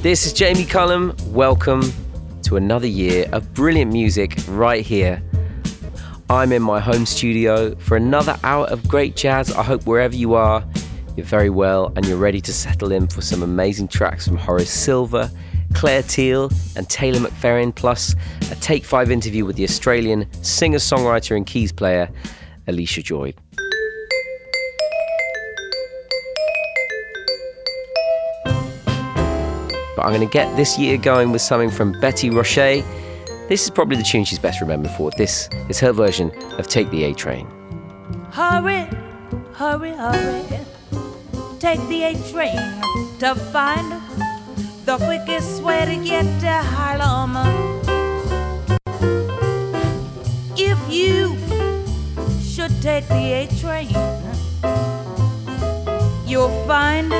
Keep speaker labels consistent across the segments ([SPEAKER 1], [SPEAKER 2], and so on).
[SPEAKER 1] This is Jamie Cullum. Welcome to another year of brilliant music right here. I'm in my home studio for another hour of great jazz. I hope wherever you are, you're very well and you're ready to settle in for some amazing tracks from Horace Silver, Clare Teal, and Taylor McFerrin, plus a Take 5 interview with the Australian singer songwriter and keys player, Allysha Joy. But I'm going to get this year going with something from Betty Roché. This is probably the tune she's best remembered for. This is her version of Take the A Train.
[SPEAKER 2] Hurry, hurry, hurry. Take the A train to find the quickest way to get to Harlem. If you should take the A train, you'll find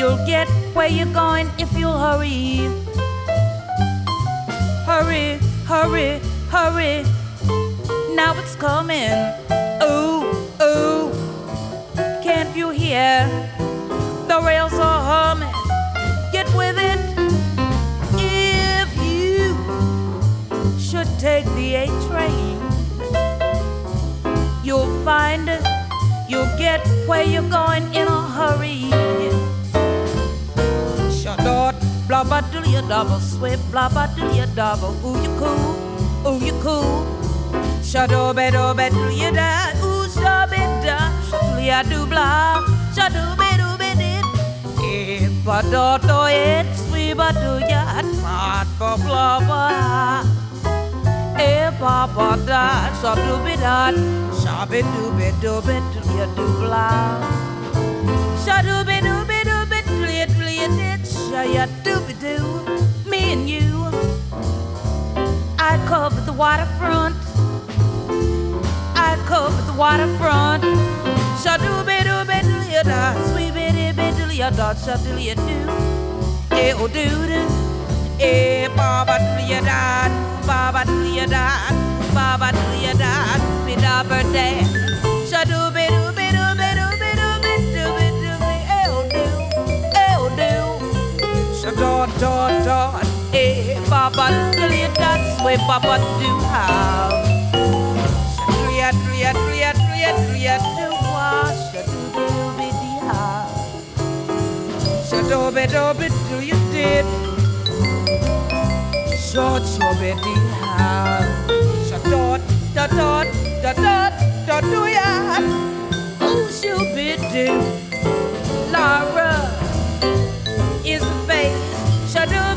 [SPEAKER 2] you'll get where you're going if you'll hurry. Hurry, hurry, hurry. Now it's coming. Ooh, ooh. Can't you hear? The rails are humming. Get with it. If you should take the A train, you'll find it. you'll get where you're going in a hurry. Blah blah do ya double sweep, blah blah do ya double. Ooh you cool, ooh you cool. Shadow be oh, do be do ya da, ooh shabe da, shadow ya do blah, shadow be do be did. If I do do it, sweep a do ya, not blah blah blah. If I ba da, shadow be da, shabe do be do be do ya do blah. Shadow be oh, do be oh, do be do ya do ya did, shaya dooby doo, me and you. I covered the waterfront. I covered the waterfront. Shadooby dooby doo ya da, sweet bitty bitty ya da, shadoo ya do. Eh oh doo doo. Eh baba doo ya da, baba doo ya da, baba doo ya da, be da birthday. Dooby dooby Dot dot dot, eh, Baba Dilly, that's where Baba do how. Tria tria tria tria tria do wash, do do be di how. Shadow be do you did. Short short be di how. Shadot dot dot dot dot dot do ya. Oh, she'll be do. Face. Shadooby-dooby-dooby,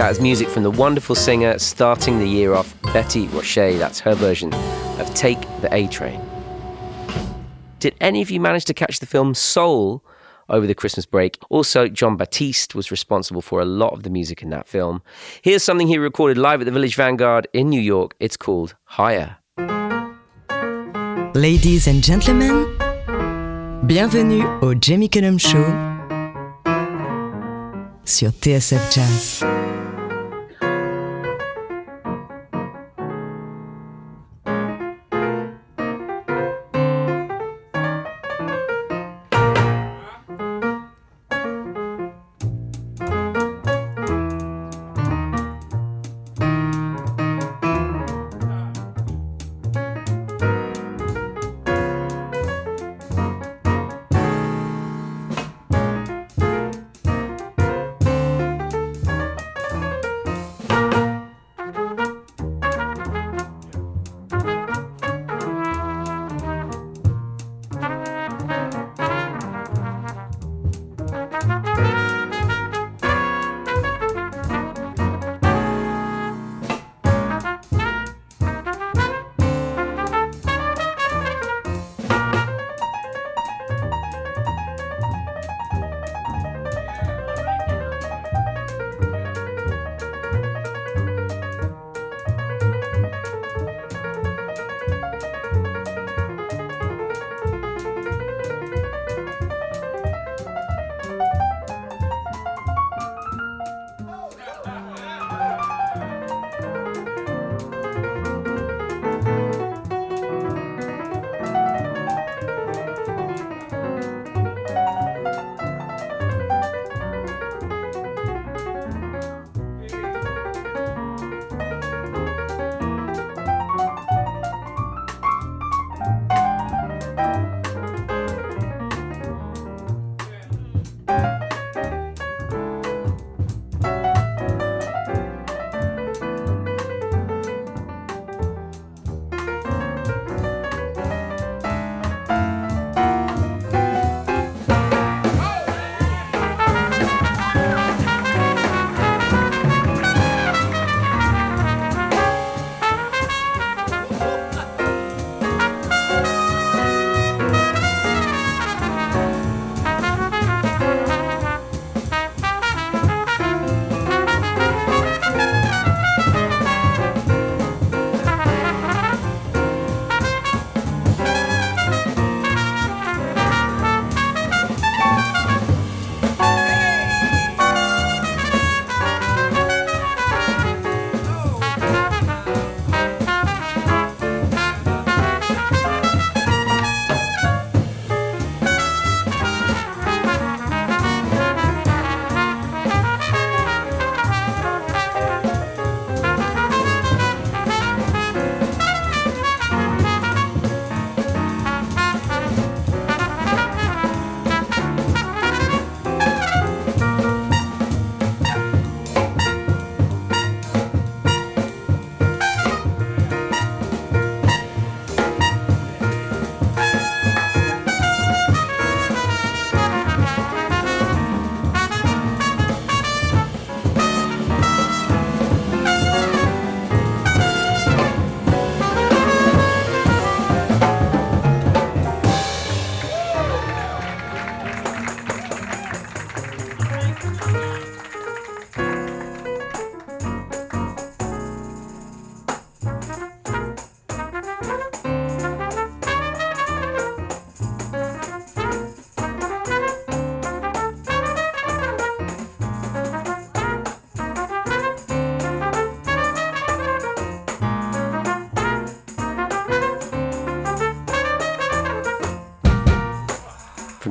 [SPEAKER 1] That is music from the wonderful singer starting the year off, Betty Roché. That's her version of Take the A Train. Did any of you manage to catch the film Soul over the Christmas break? Also, Jon Batiste was responsible for a lot of the music in that film. Here's something he recorded live at the Village Vanguard in New York. It's called Higher.
[SPEAKER 3] Ladies and gentlemen, bienvenue au Jamie Cullum Show sur TSF Jazz.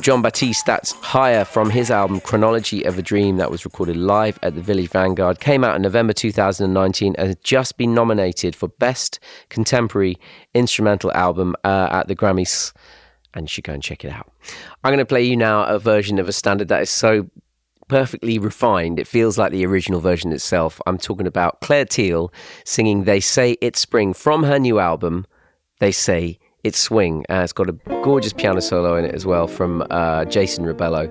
[SPEAKER 1] Jon Batiste. That's Higher from his album Chronology of a Dream that was recorded live at the Village Vanguard. Came out in November 2019 and has just been nominated for Best Contemporary Instrumental Album uh, at the Grammys. And you should go and check it out. I'm going to play you now a version of a standard that is so perfectly refined. It feels like the original version itself. I'm talking about Clare Teal singing They Say It's Spring from her new album, They Say it's Swing. Uh, it's got a gorgeous piano solo in it as well from uh, Jason Rebello.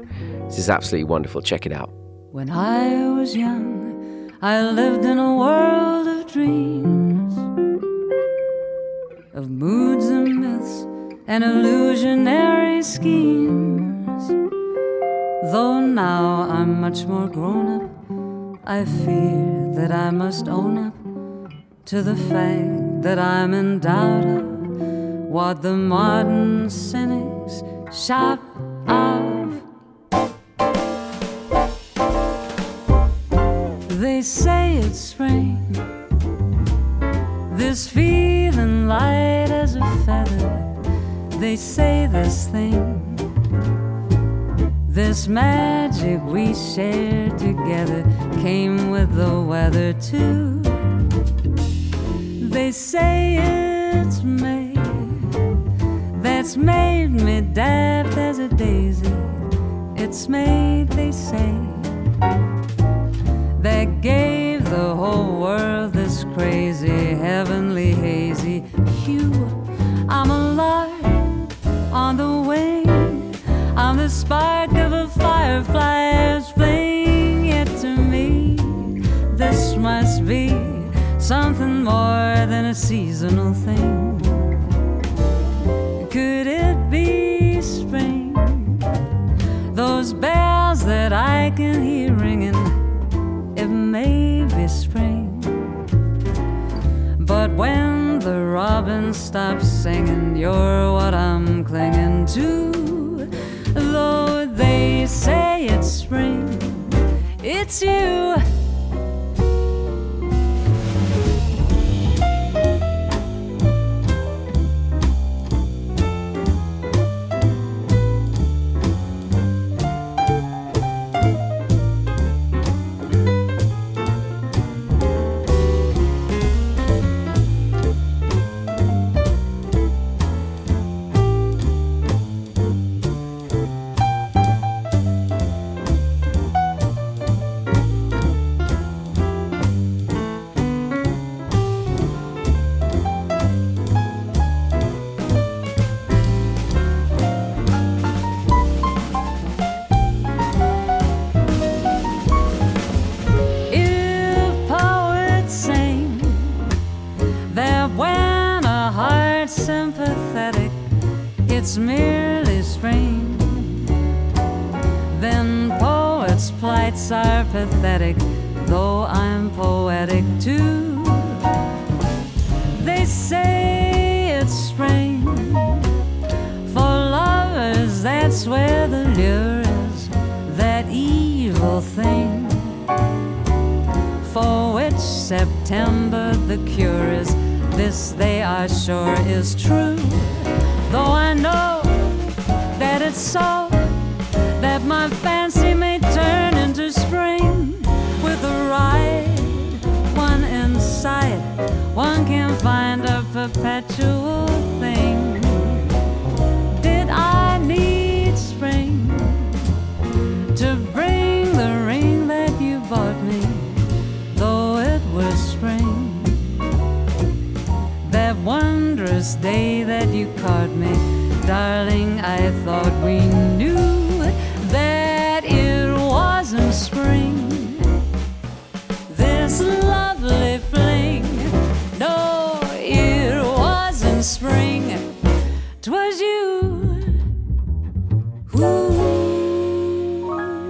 [SPEAKER 1] This is absolutely wonderful. Check it out.
[SPEAKER 4] When I was young, I lived in a world of dreams, of moods and myths and illusionary schemes. Though now I'm much more grown up, I fear that I must own up to the fact that I'm in doubt of what the modern cynics shout of. They say it's spring, this feeling light as a feather. They say this thing, this magic we shared together came with the weather too. They say it's May that's made me daft as a daisy. It's made, they say, that gave the whole world this crazy, heavenly, hazy hue. I'm a lark on the wing. I'm the spark of a firefly's flame. Yet to me, this must be something more than a seasonal thing. That I can hear ringing, it may be spring. But when the robin stops singing, you're what I'm clinging to. Though they say it's spring, it's you.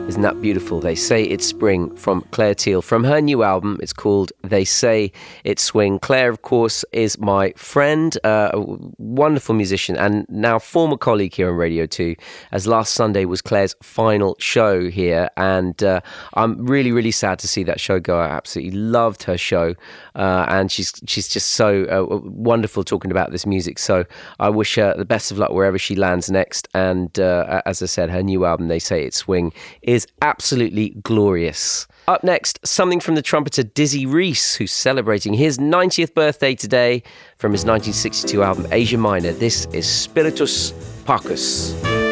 [SPEAKER 1] Isn't that beautiful? They say it's spring from Clare Teal from her new album. It's called They Say It's Swing. Clare, of course, is my friend, uh, a wonderful musician, and now former colleague here on Radio 2, as last Sunday was Clare's final show here. And uh, I'm really, really sad to see that show go. I absolutely loved her show. Uh, and she's she's just so uh, wonderful talking about this music. So I wish her the best of luck wherever she lands next. And uh, as I said, her new album, They Say It's Swing, is absolutely glorious. Up next, something from the trumpeter Dizzy Reece, who's celebrating his 90th birthday today from his 1962 album Asia Minor. This is Spiritus Parkus.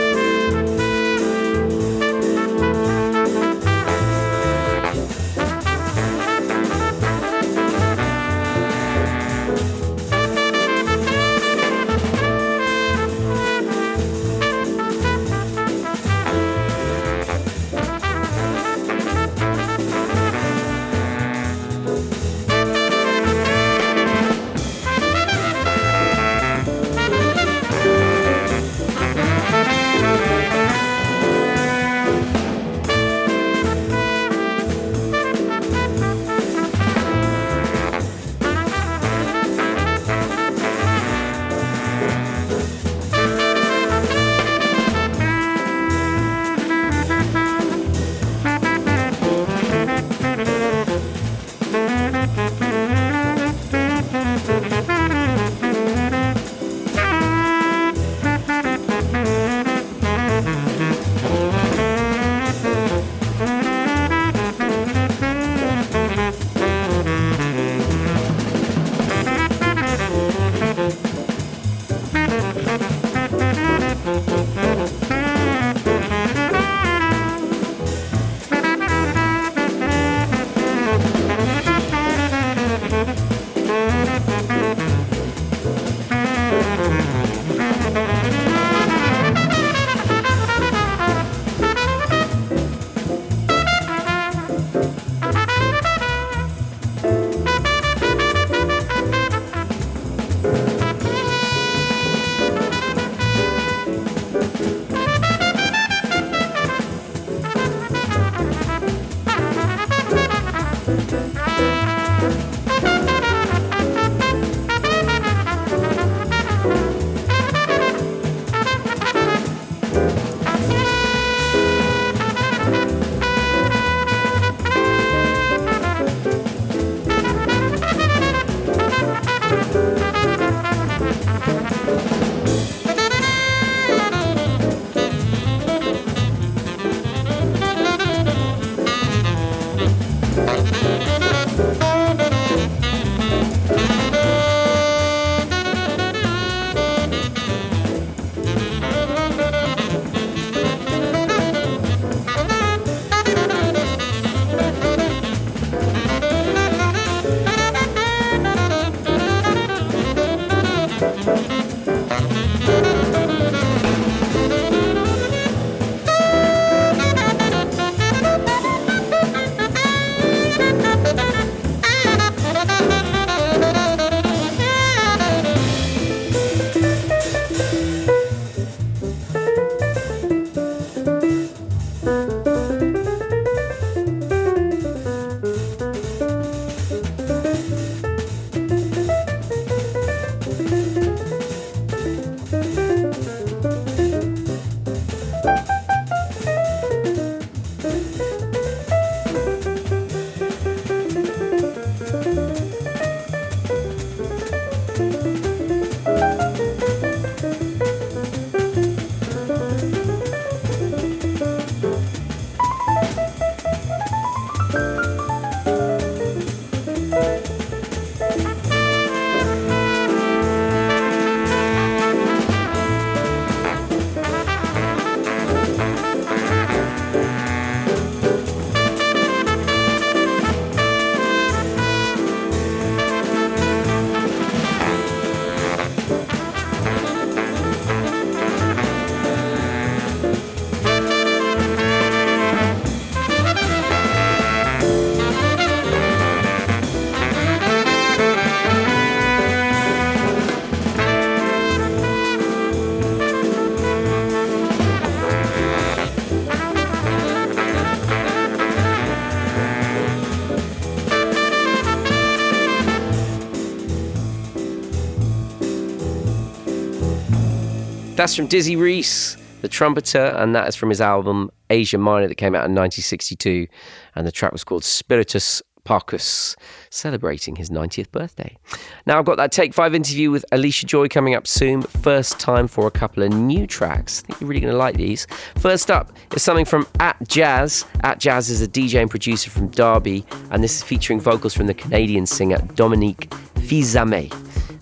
[SPEAKER 1] That's from Dizzy Reece, the trumpeter, and that is from his album Asia Minor that came out in 1962. And the track was called Spiritus Parkus, celebrating his 90th birthday. Now, I've got that Take 5 interview with Allysha Joy coming up soon. but First time for a couple of new tracks. I think you're really going to like these. First up is something from At Jazz. Atjazz is a DJ and producer from Derby, and this is featuring vocals from the Canadian singer Dominique Fils-Aimé.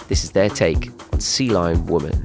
[SPEAKER 1] This is their take on See-Line Woman.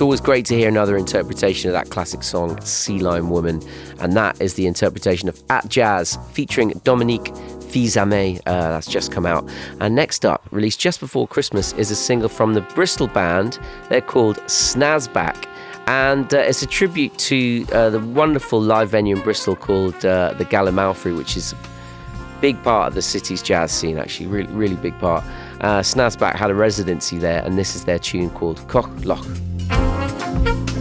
[SPEAKER 1] It's always great to hear another interpretation of that classic song, See-Line Woman, and that is the interpretation of Atjazz featuring Dominique Fils-Aimé. Uh, that's just come out. And next up, released just before Christmas, is a single from the Bristol band. They're called Snazzback. And uh, it's a tribute to uh, the wonderful live venue in Bristol called uh, the Gallimaufry, which is a big part of the city's jazz scene, actually, really, really big part. Uh, Snazzback had a residency there, and this is their tune called Koch Loch. Bye.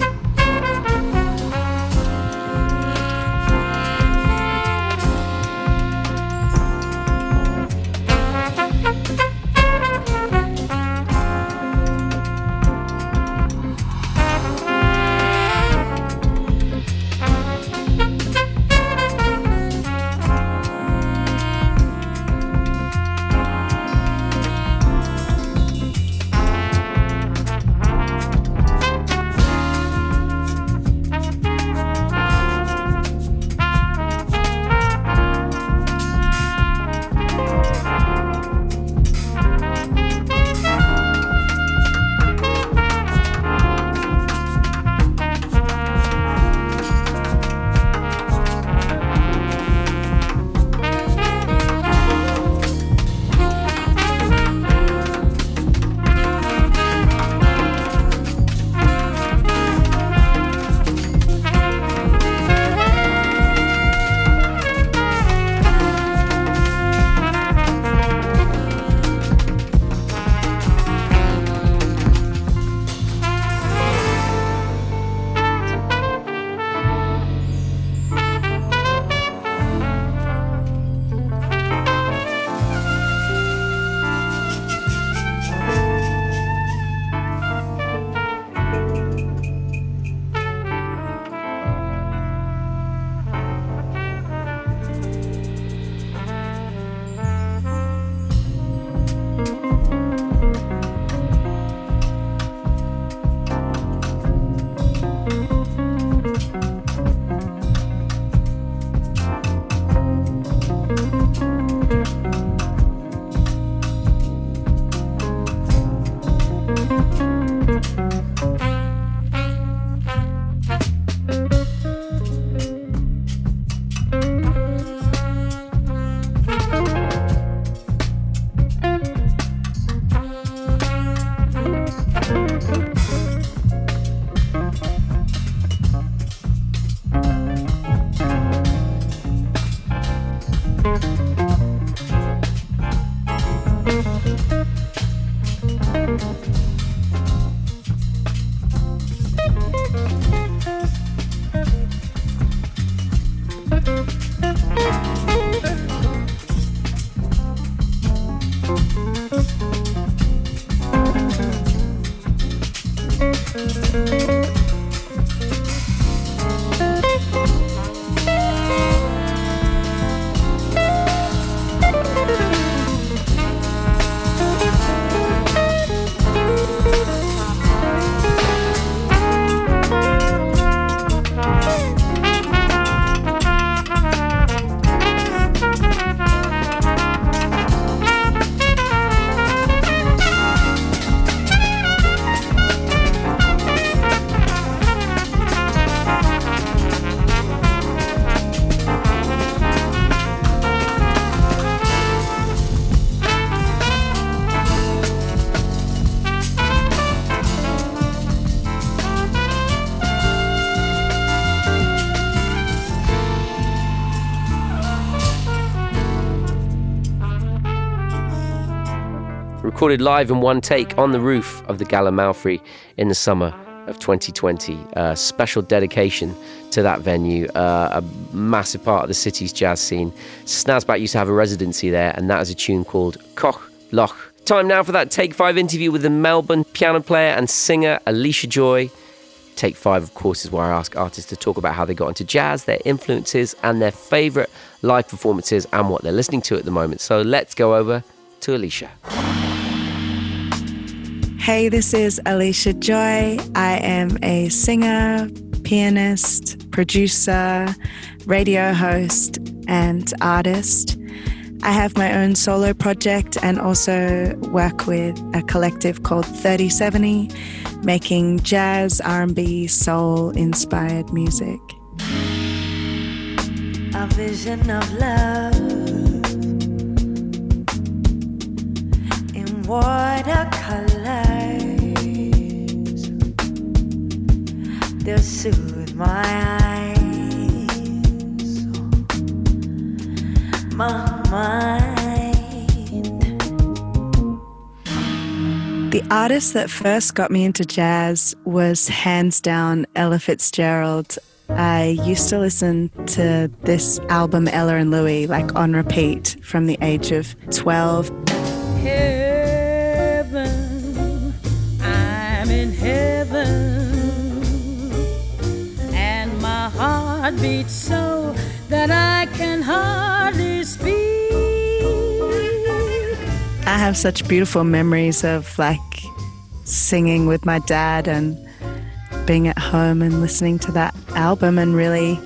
[SPEAKER 1] Recorded live in one take on the roof of the Gala in the summer of 2020. A special dedication to that venue, uh, a massive part of the city's jazz scene. Snazzback used to have a residency there, and that is a tune called Koch Loch. Time now for that Take 5 interview with the Melbourne piano player and singer Allysha Joy. Take 5, of course, is where I ask artists to talk about how they got into jazz, their influences, and their favourite live performances and what they're listening to at the moment. So let's go over to Allysha.
[SPEAKER 5] Hey, this is Allysha Joy. I am a singer, pianist, producer, radio host, and artist. I have my own solo project and also work with a collective called 3070, making jazz, R&B, soul inspired music.
[SPEAKER 4] A vision of love in watercolors. They'll soothe my eyes. My
[SPEAKER 5] the artist that first got me into jazz was hands down Ella Fitzgerald. I used to listen to this album, Ella and Louie, like on repeat from the age of 12.
[SPEAKER 4] Heaven, heart beats so that I can hardly speak.
[SPEAKER 5] I have such beautiful memories of like singing with my dad and being at home and listening to that album and really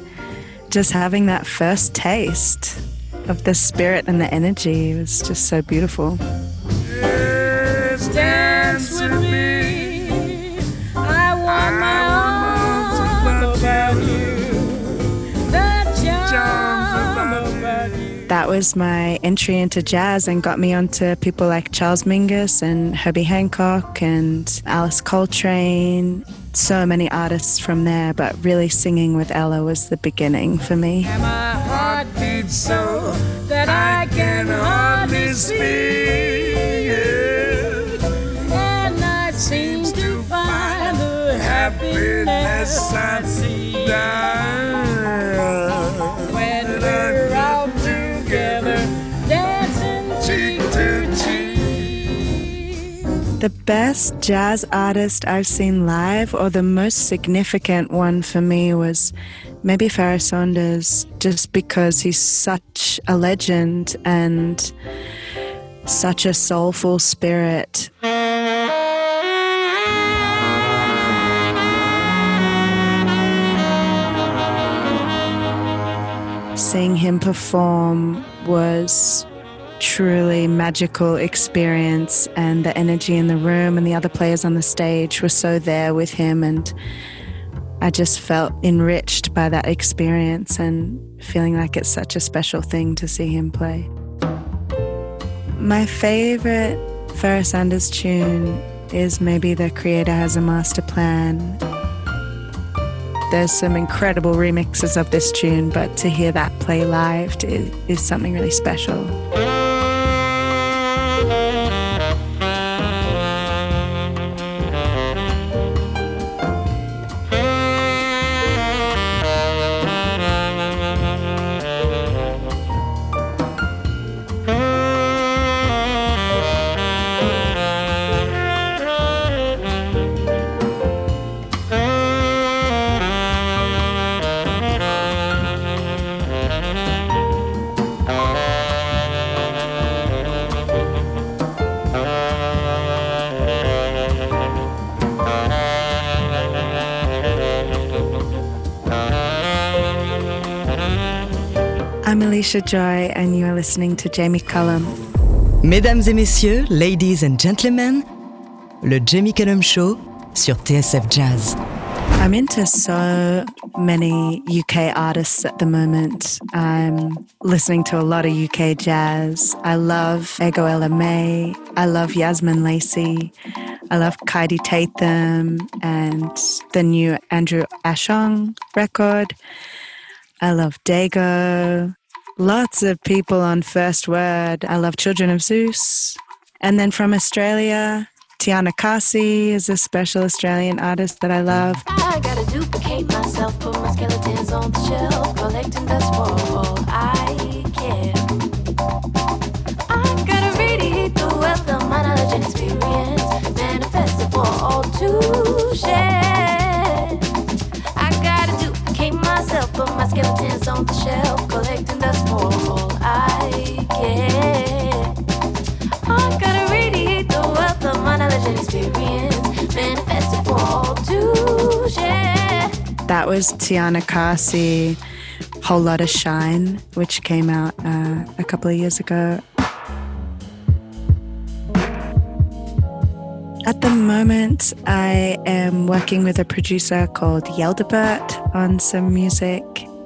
[SPEAKER 5] just having that first taste of the spirit and the energy. It was just so beautiful.
[SPEAKER 4] Dance with me. That
[SPEAKER 5] was my entry into jazz and got me onto people like Charles Mingus and Herbie Hancock and Alice Coltrane. So many artists from there, but really singing with Ella was the beginning for me.
[SPEAKER 4] And my heart beats so that I can hardly speak. And I seem to find the happiness I see
[SPEAKER 5] The best jazz artist I've seen live, or the most significant one for me, was maybe Pharoah Sanders, just because he's such a legend and such a soulful spirit. Seeing him perform was truly magical experience and the energy in the room and the other players on the stage were so there with him and I just felt enriched by that experience and feeling like it's such a special thing to see him play. My favorite Pharoah Sanders tune is maybe The Creator Has a Master Plan. There's some incredible remixes of this tune, but to hear that play live is, is something really special. Joy, and you are listening to Jamie Cullum.
[SPEAKER 6] Mesdames et messieurs, ladies and gentlemen, le Jamie Cullum Show sur TSF Jazz.
[SPEAKER 5] I'm into so many UK artists at the moment. I'm listening to a lot of UK jazz. I love Ego Ella May. I love Yasmin Lacey. I love Kaidi Tatham and the new Andrew Ashong record. I love Dago. Lots of people on First Word. I love Children of Zeus.
[SPEAKER 3] And then from Australia, Tiana Khasi is a special Australian artist that I love.
[SPEAKER 7] I gotta duplicate myself, put my skeletons on the shelf, collecting dust for all I care. I gotta radiate the wealth of my knowledge and experience, manifest it for all to share. I gotta duplicate myself, put my skeletons on the shelf,
[SPEAKER 3] That was Tiana Khasi, Whole Lotta Shine, which came out uh, a couple of years ago. At the moment, I am working with a producer called Yeldebert on some music.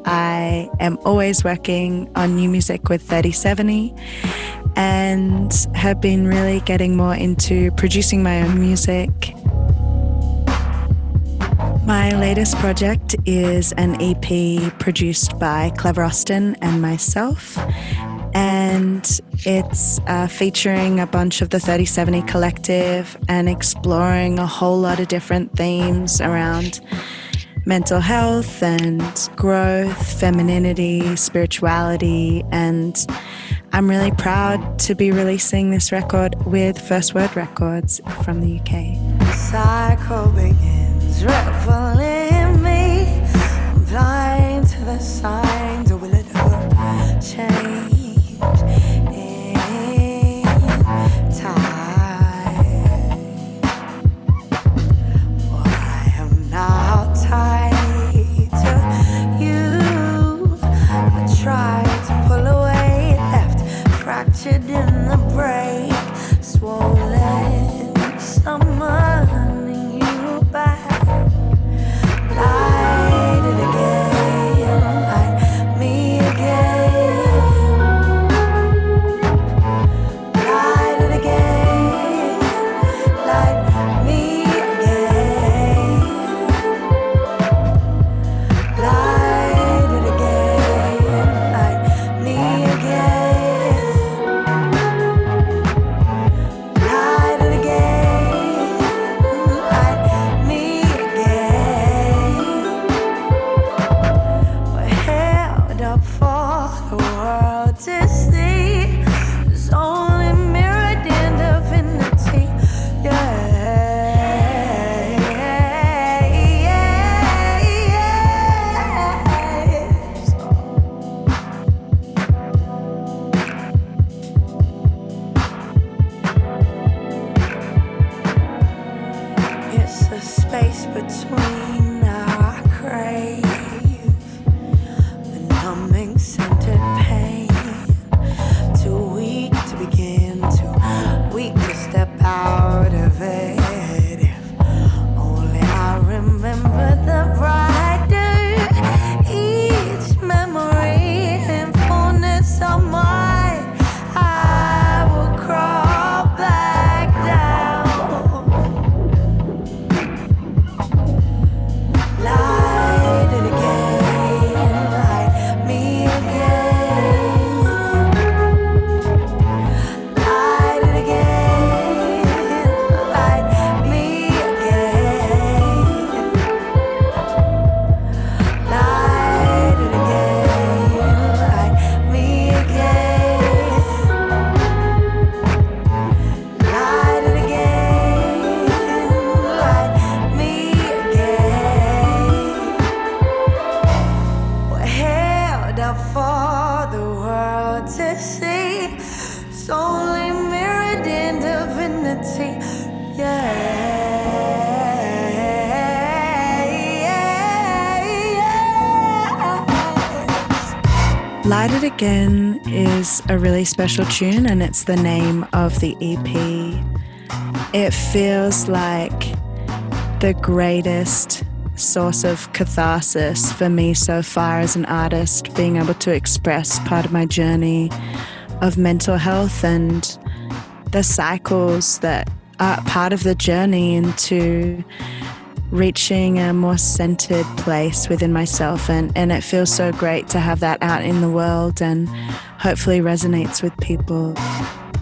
[SPEAKER 3] I am always working on new music with 3070 and have been really getting more into producing my own music. My latest project is an EP produced by Clever Austin and myself, and it's uh, featuring a bunch of the 3070 collective and exploring a whole lot of different themes around mental health and growth, femininity, spirituality, and I'm really proud to be releasing this record with First Word Records from the UK. Really special tune, and it's the name of the EP. It feels like the greatest source of catharsis for me so far as an artist, being able to express part of my journey of mental health and the cycles that are part of the journey into
[SPEAKER 5] reaching a more centered place within myself. And, and it feels so great to have that out in the world and hopefully resonates with people.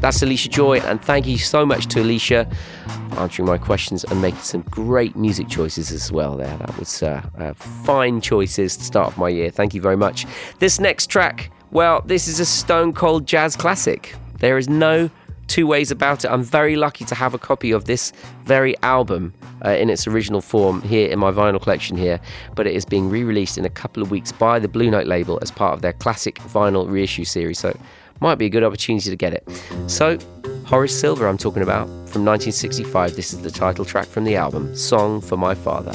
[SPEAKER 1] That's Allysha Joy, and thank you so much to Alicia for answering my questions and making some great music choices as well. There, that was uh, uh, fine choices to start off my year. Thank you very much. This next track, well, this is a stone cold jazz classic. There is no two ways about it. I'm very lucky to have a copy of this very album uh, in its original form here in my vinyl collection here, but it is being re released in a couple of weeks by the Blue Note label as part of their classic vinyl reissue series. So, might be a good opportunity to get it. So, Horace Silver, I'm talking about from 1965. This is the title track from the album, Song for My Father.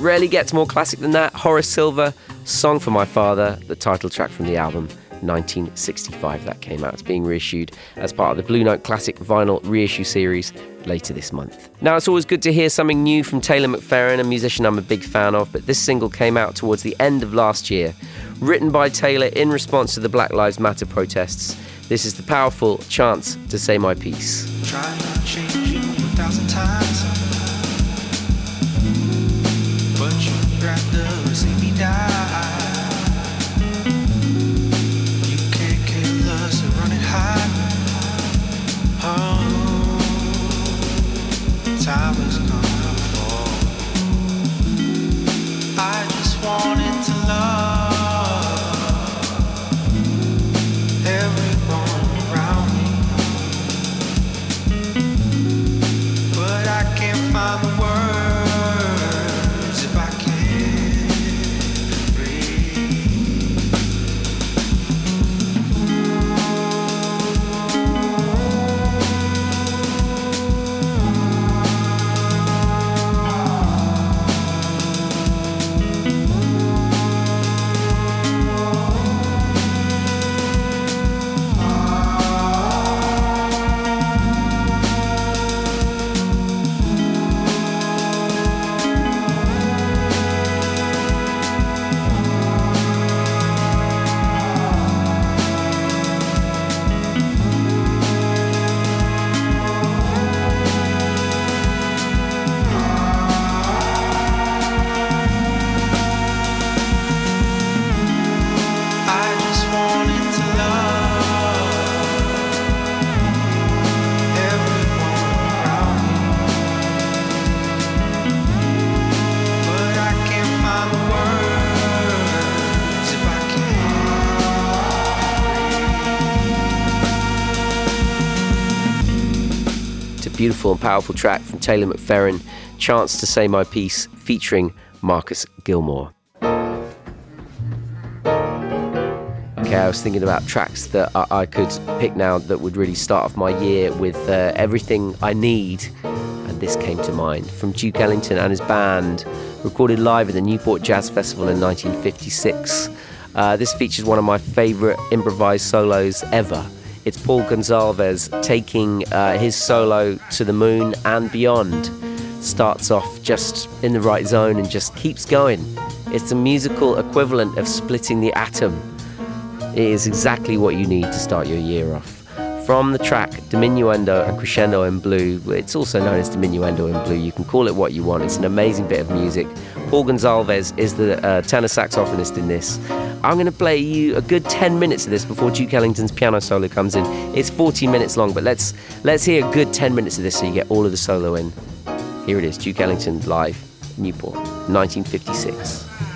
[SPEAKER 1] It rarely gets more classic than that. Horace Silver, Song for My Father, the title track from the album 1965 that came out. It's being reissued as part of the Blue Note Classic Vinyl reissue series later this month. Now, it's always good to hear something new from Taylor McFerrin, a musician I'm a big fan of, but this single came out towards the end of last year. Written by Taylor in response to the Black Lives Matter protests, this is the powerful Chance to Say My Piece. flowers. Beautiful and powerful track from Taylor McFerrin, Chance to Say My Piece, featuring Marcus Gilmore. Okay, I was thinking about tracks that I, could pick now that would really start off my year with uh, everything I need, and this came to mind from Duke Ellington and his band, recorded live at the Newport Jazz Festival in 1956. Uh, this features one of my favourite improvised solos ever. It's Paul Gonsalves taking uh, his solo to the moon and beyond. Starts off just in the right zone and just keeps going. It's the musical equivalent of splitting the atom. It is exactly what you need to start your year off. From the track Diminuendo and Crescendo in Blue, it's also known as Diminuendo in Blue, you can call it what you want, it's an amazing bit of music. Paul Gonsalves is the uh, tenor saxophonist in this. I'm going to play you a good 10 minutes of this before Duke Ellington's piano solo comes in. It's 14 minutes long, but let's let's hear a good 10 minutes of this so you get all of the solo in. Here it is, Duke Ellington live, Newport, 1956.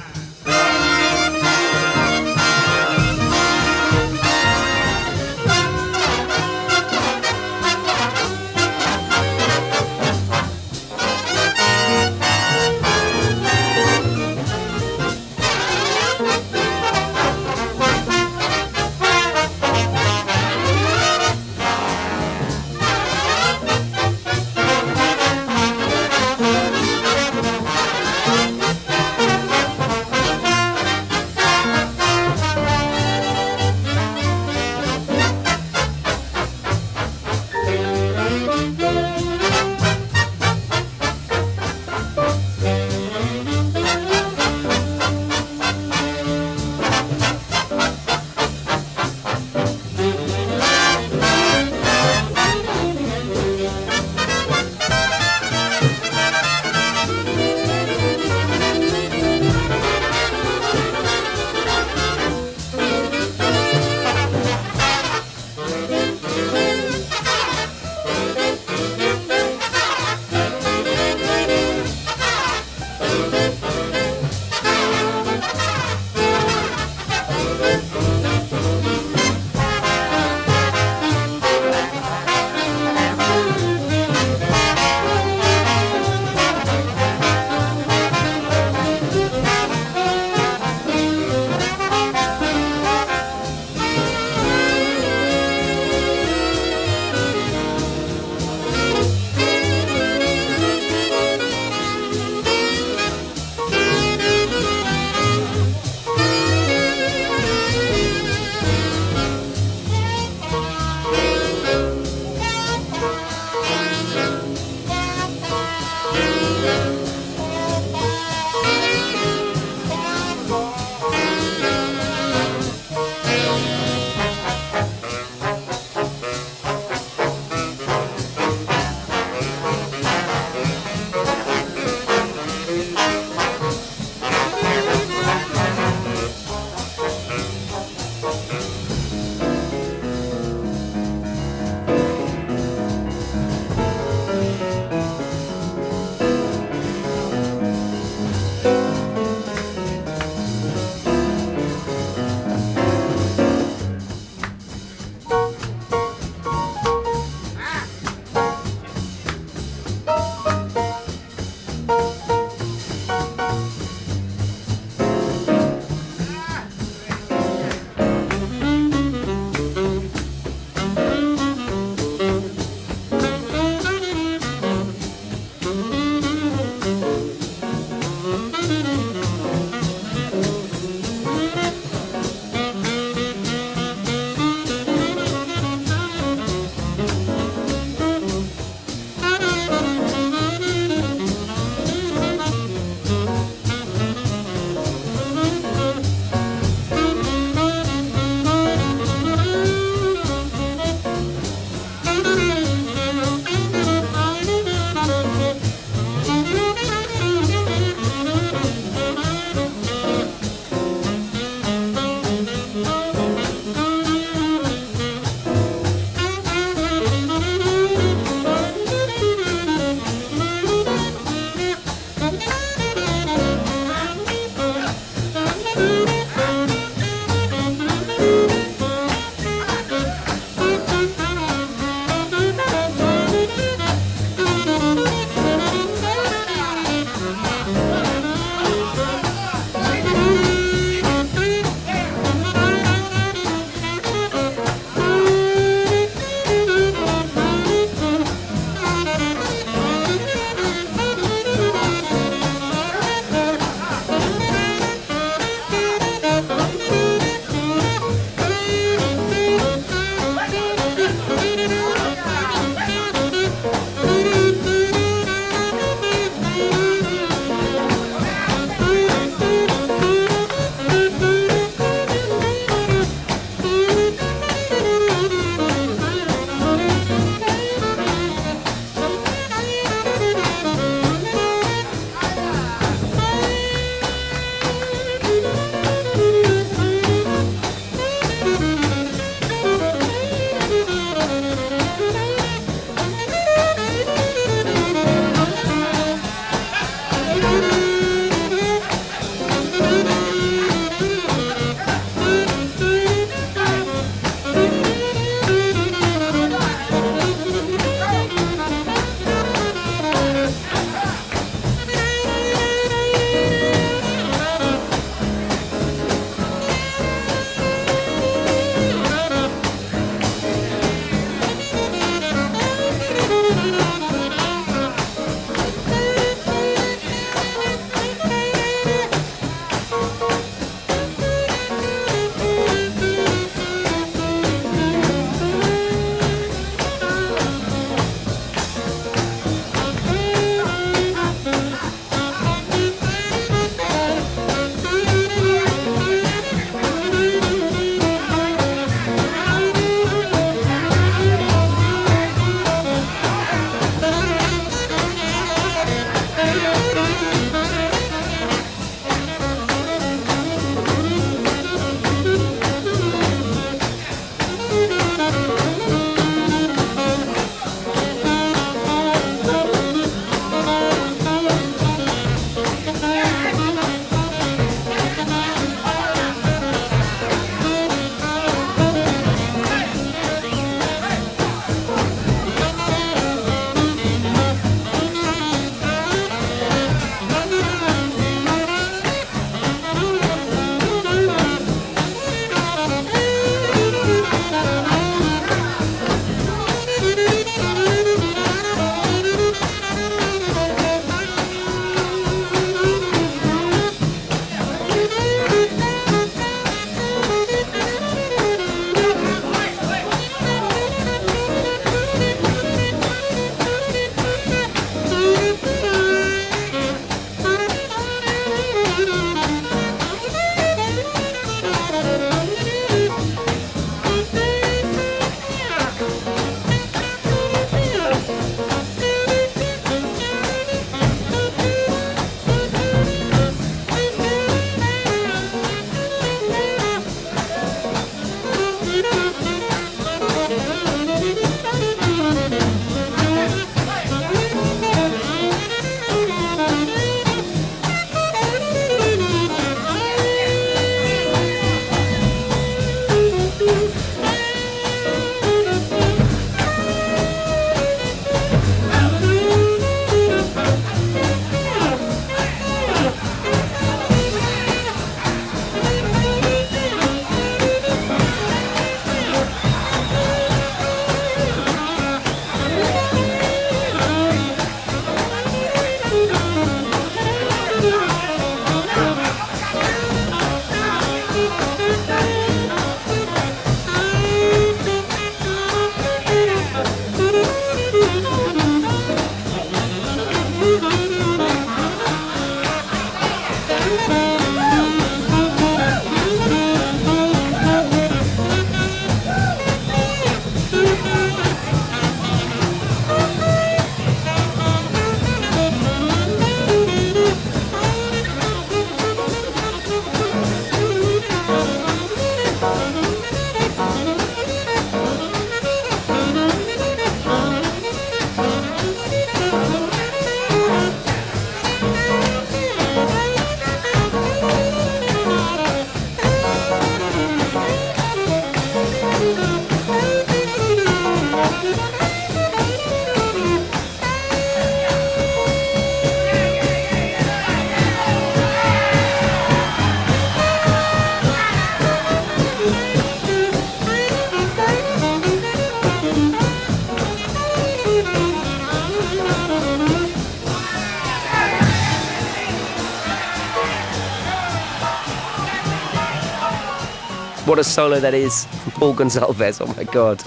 [SPEAKER 3] What a solo that is from Paul Gonsalves. Oh my god.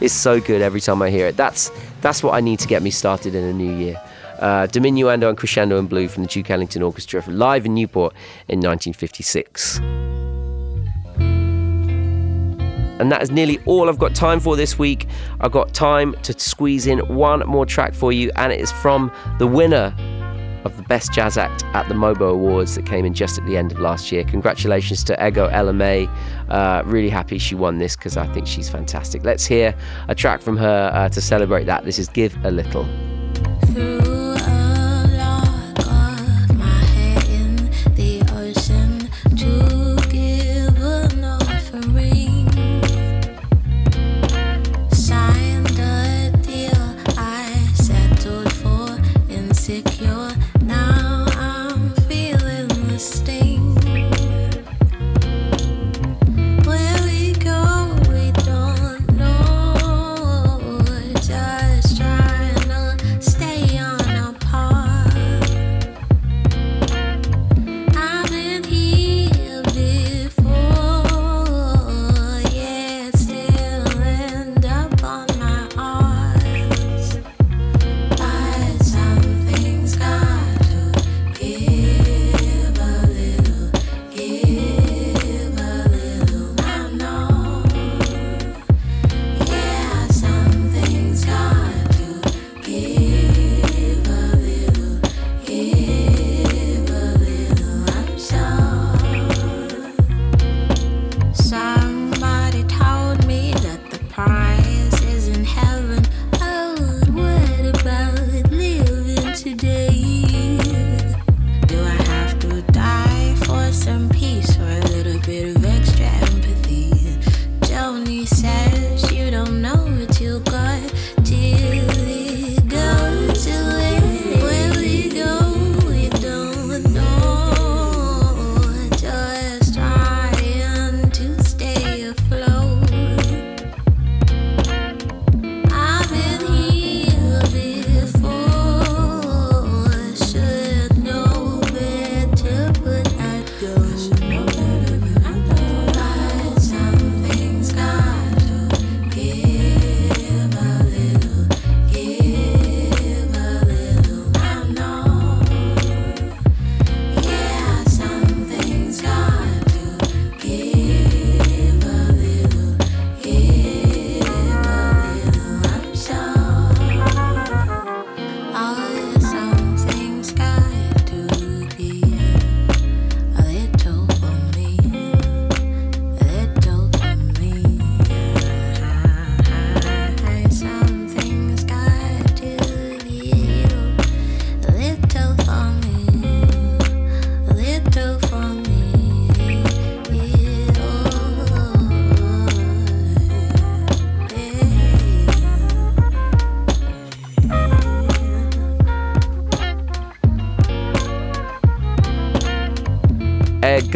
[SPEAKER 3] It's so good every time I hear it. That's that's what I need to get me started in a new year. Uh, Diminuendo and Crescendo in Blue from the Duke Ellington Orchestra live in Newport in 1956. And that is nearly all I've got time for this week. I've got time to squeeze in one more track for you, and it is from the winner of the Best Jazz Act at the MOBO Awards that came in just at the end of last year. Congratulations to Ego Ella May. Uh, really happy she won this because I think she's fantastic. Let's hear a track from her uh, to celebrate that. This is Give a Little.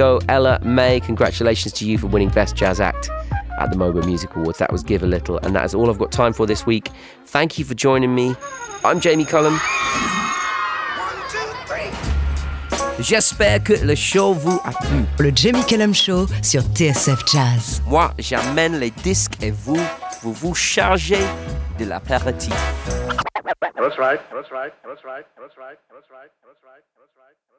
[SPEAKER 3] Go Ella May. Congratulations to you for winning Best Jazz Act at the MOBO Music Awards. That was Give a Little, and that is all I've got time for this week. Thank you for joining me. I'm Jamie Cullum. J'espère que le show vous a plu.
[SPEAKER 6] Le Jamie Cullum Show sur TSF Jazz.
[SPEAKER 3] Moi, j'amène les disques et vous, vous vous chargez de l'apéritif. That's right. That's right. That's right. That's right. That's right. That's right. That's right.